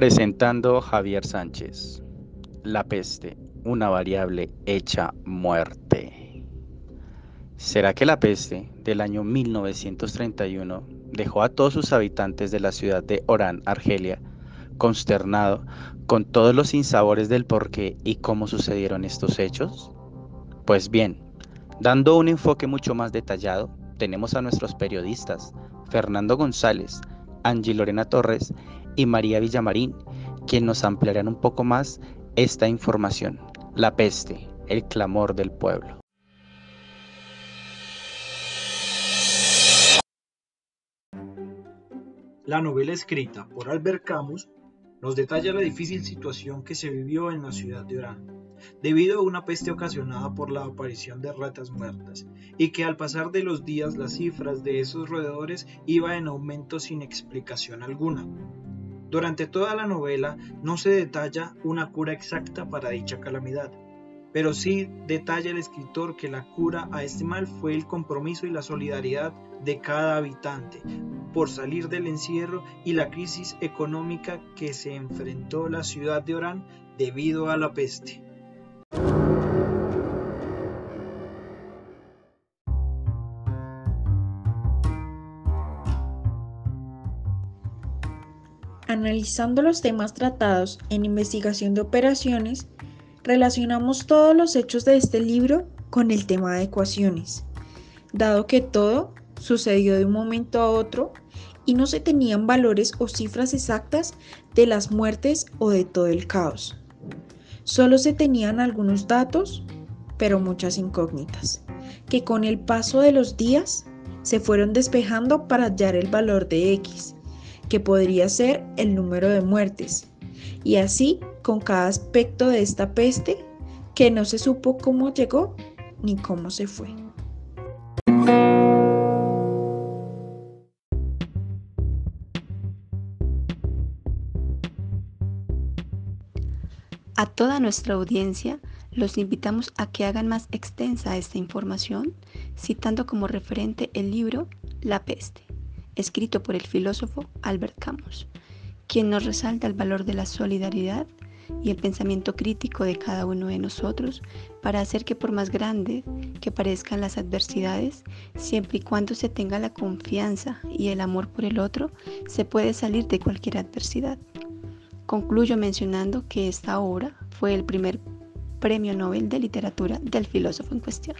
Presentando Javier Sánchez. La peste, una variable hecha muerte. ¿Será que la peste del año 1931 dejó a todos sus habitantes de la ciudad de Orán, Argelia, consternado con todos los sinsabores del por qué y cómo sucedieron estos hechos? Pues bien, dando un enfoque mucho más detallado, tenemos a nuestros periodistas, Fernando González, Angie Lorena Torres y María Villamarín, quien nos ampliarán un poco más esta información. La peste, el clamor del pueblo. La novela escrita por Albert Camus nos detalla la difícil situación que se vivió en la ciudad de Orán, debido a una peste ocasionada por la aparición de ratas muertas, y que al pasar de los días las cifras de esos roedores iba en aumento sin explicación alguna. Durante toda la novela no se detalla una cura exacta para dicha calamidad, pero sí detalla el escritor que la cura a este mal fue el compromiso y la solidaridad de cada habitante por salir del encierro y la crisis económica que se enfrentó la ciudad de Orán debido a la peste. Analizando los temas tratados en investigación de operaciones, relacionamos todos los hechos de este libro con el tema de ecuaciones, dado que todo sucedió de un momento a otro y no se tenían valores o cifras exactas de las muertes o de todo el caos. Solo se tenían algunos datos, pero muchas incógnitas, que con el paso de los días se fueron despejando para hallar el valor de X que podría ser el número de muertes, y así con cada aspecto de esta peste que no se supo cómo llegó ni cómo se fue. A toda nuestra audiencia los invitamos a que hagan más extensa esta información, citando como referente el libro La peste escrito por el filósofo Albert Camus, quien nos resalta el valor de la solidaridad y el pensamiento crítico de cada uno de nosotros para hacer que por más grande que parezcan las adversidades, siempre y cuando se tenga la confianza y el amor por el otro, se puede salir de cualquier adversidad. Concluyo mencionando que esta obra fue el primer premio Nobel de literatura del filósofo en cuestión.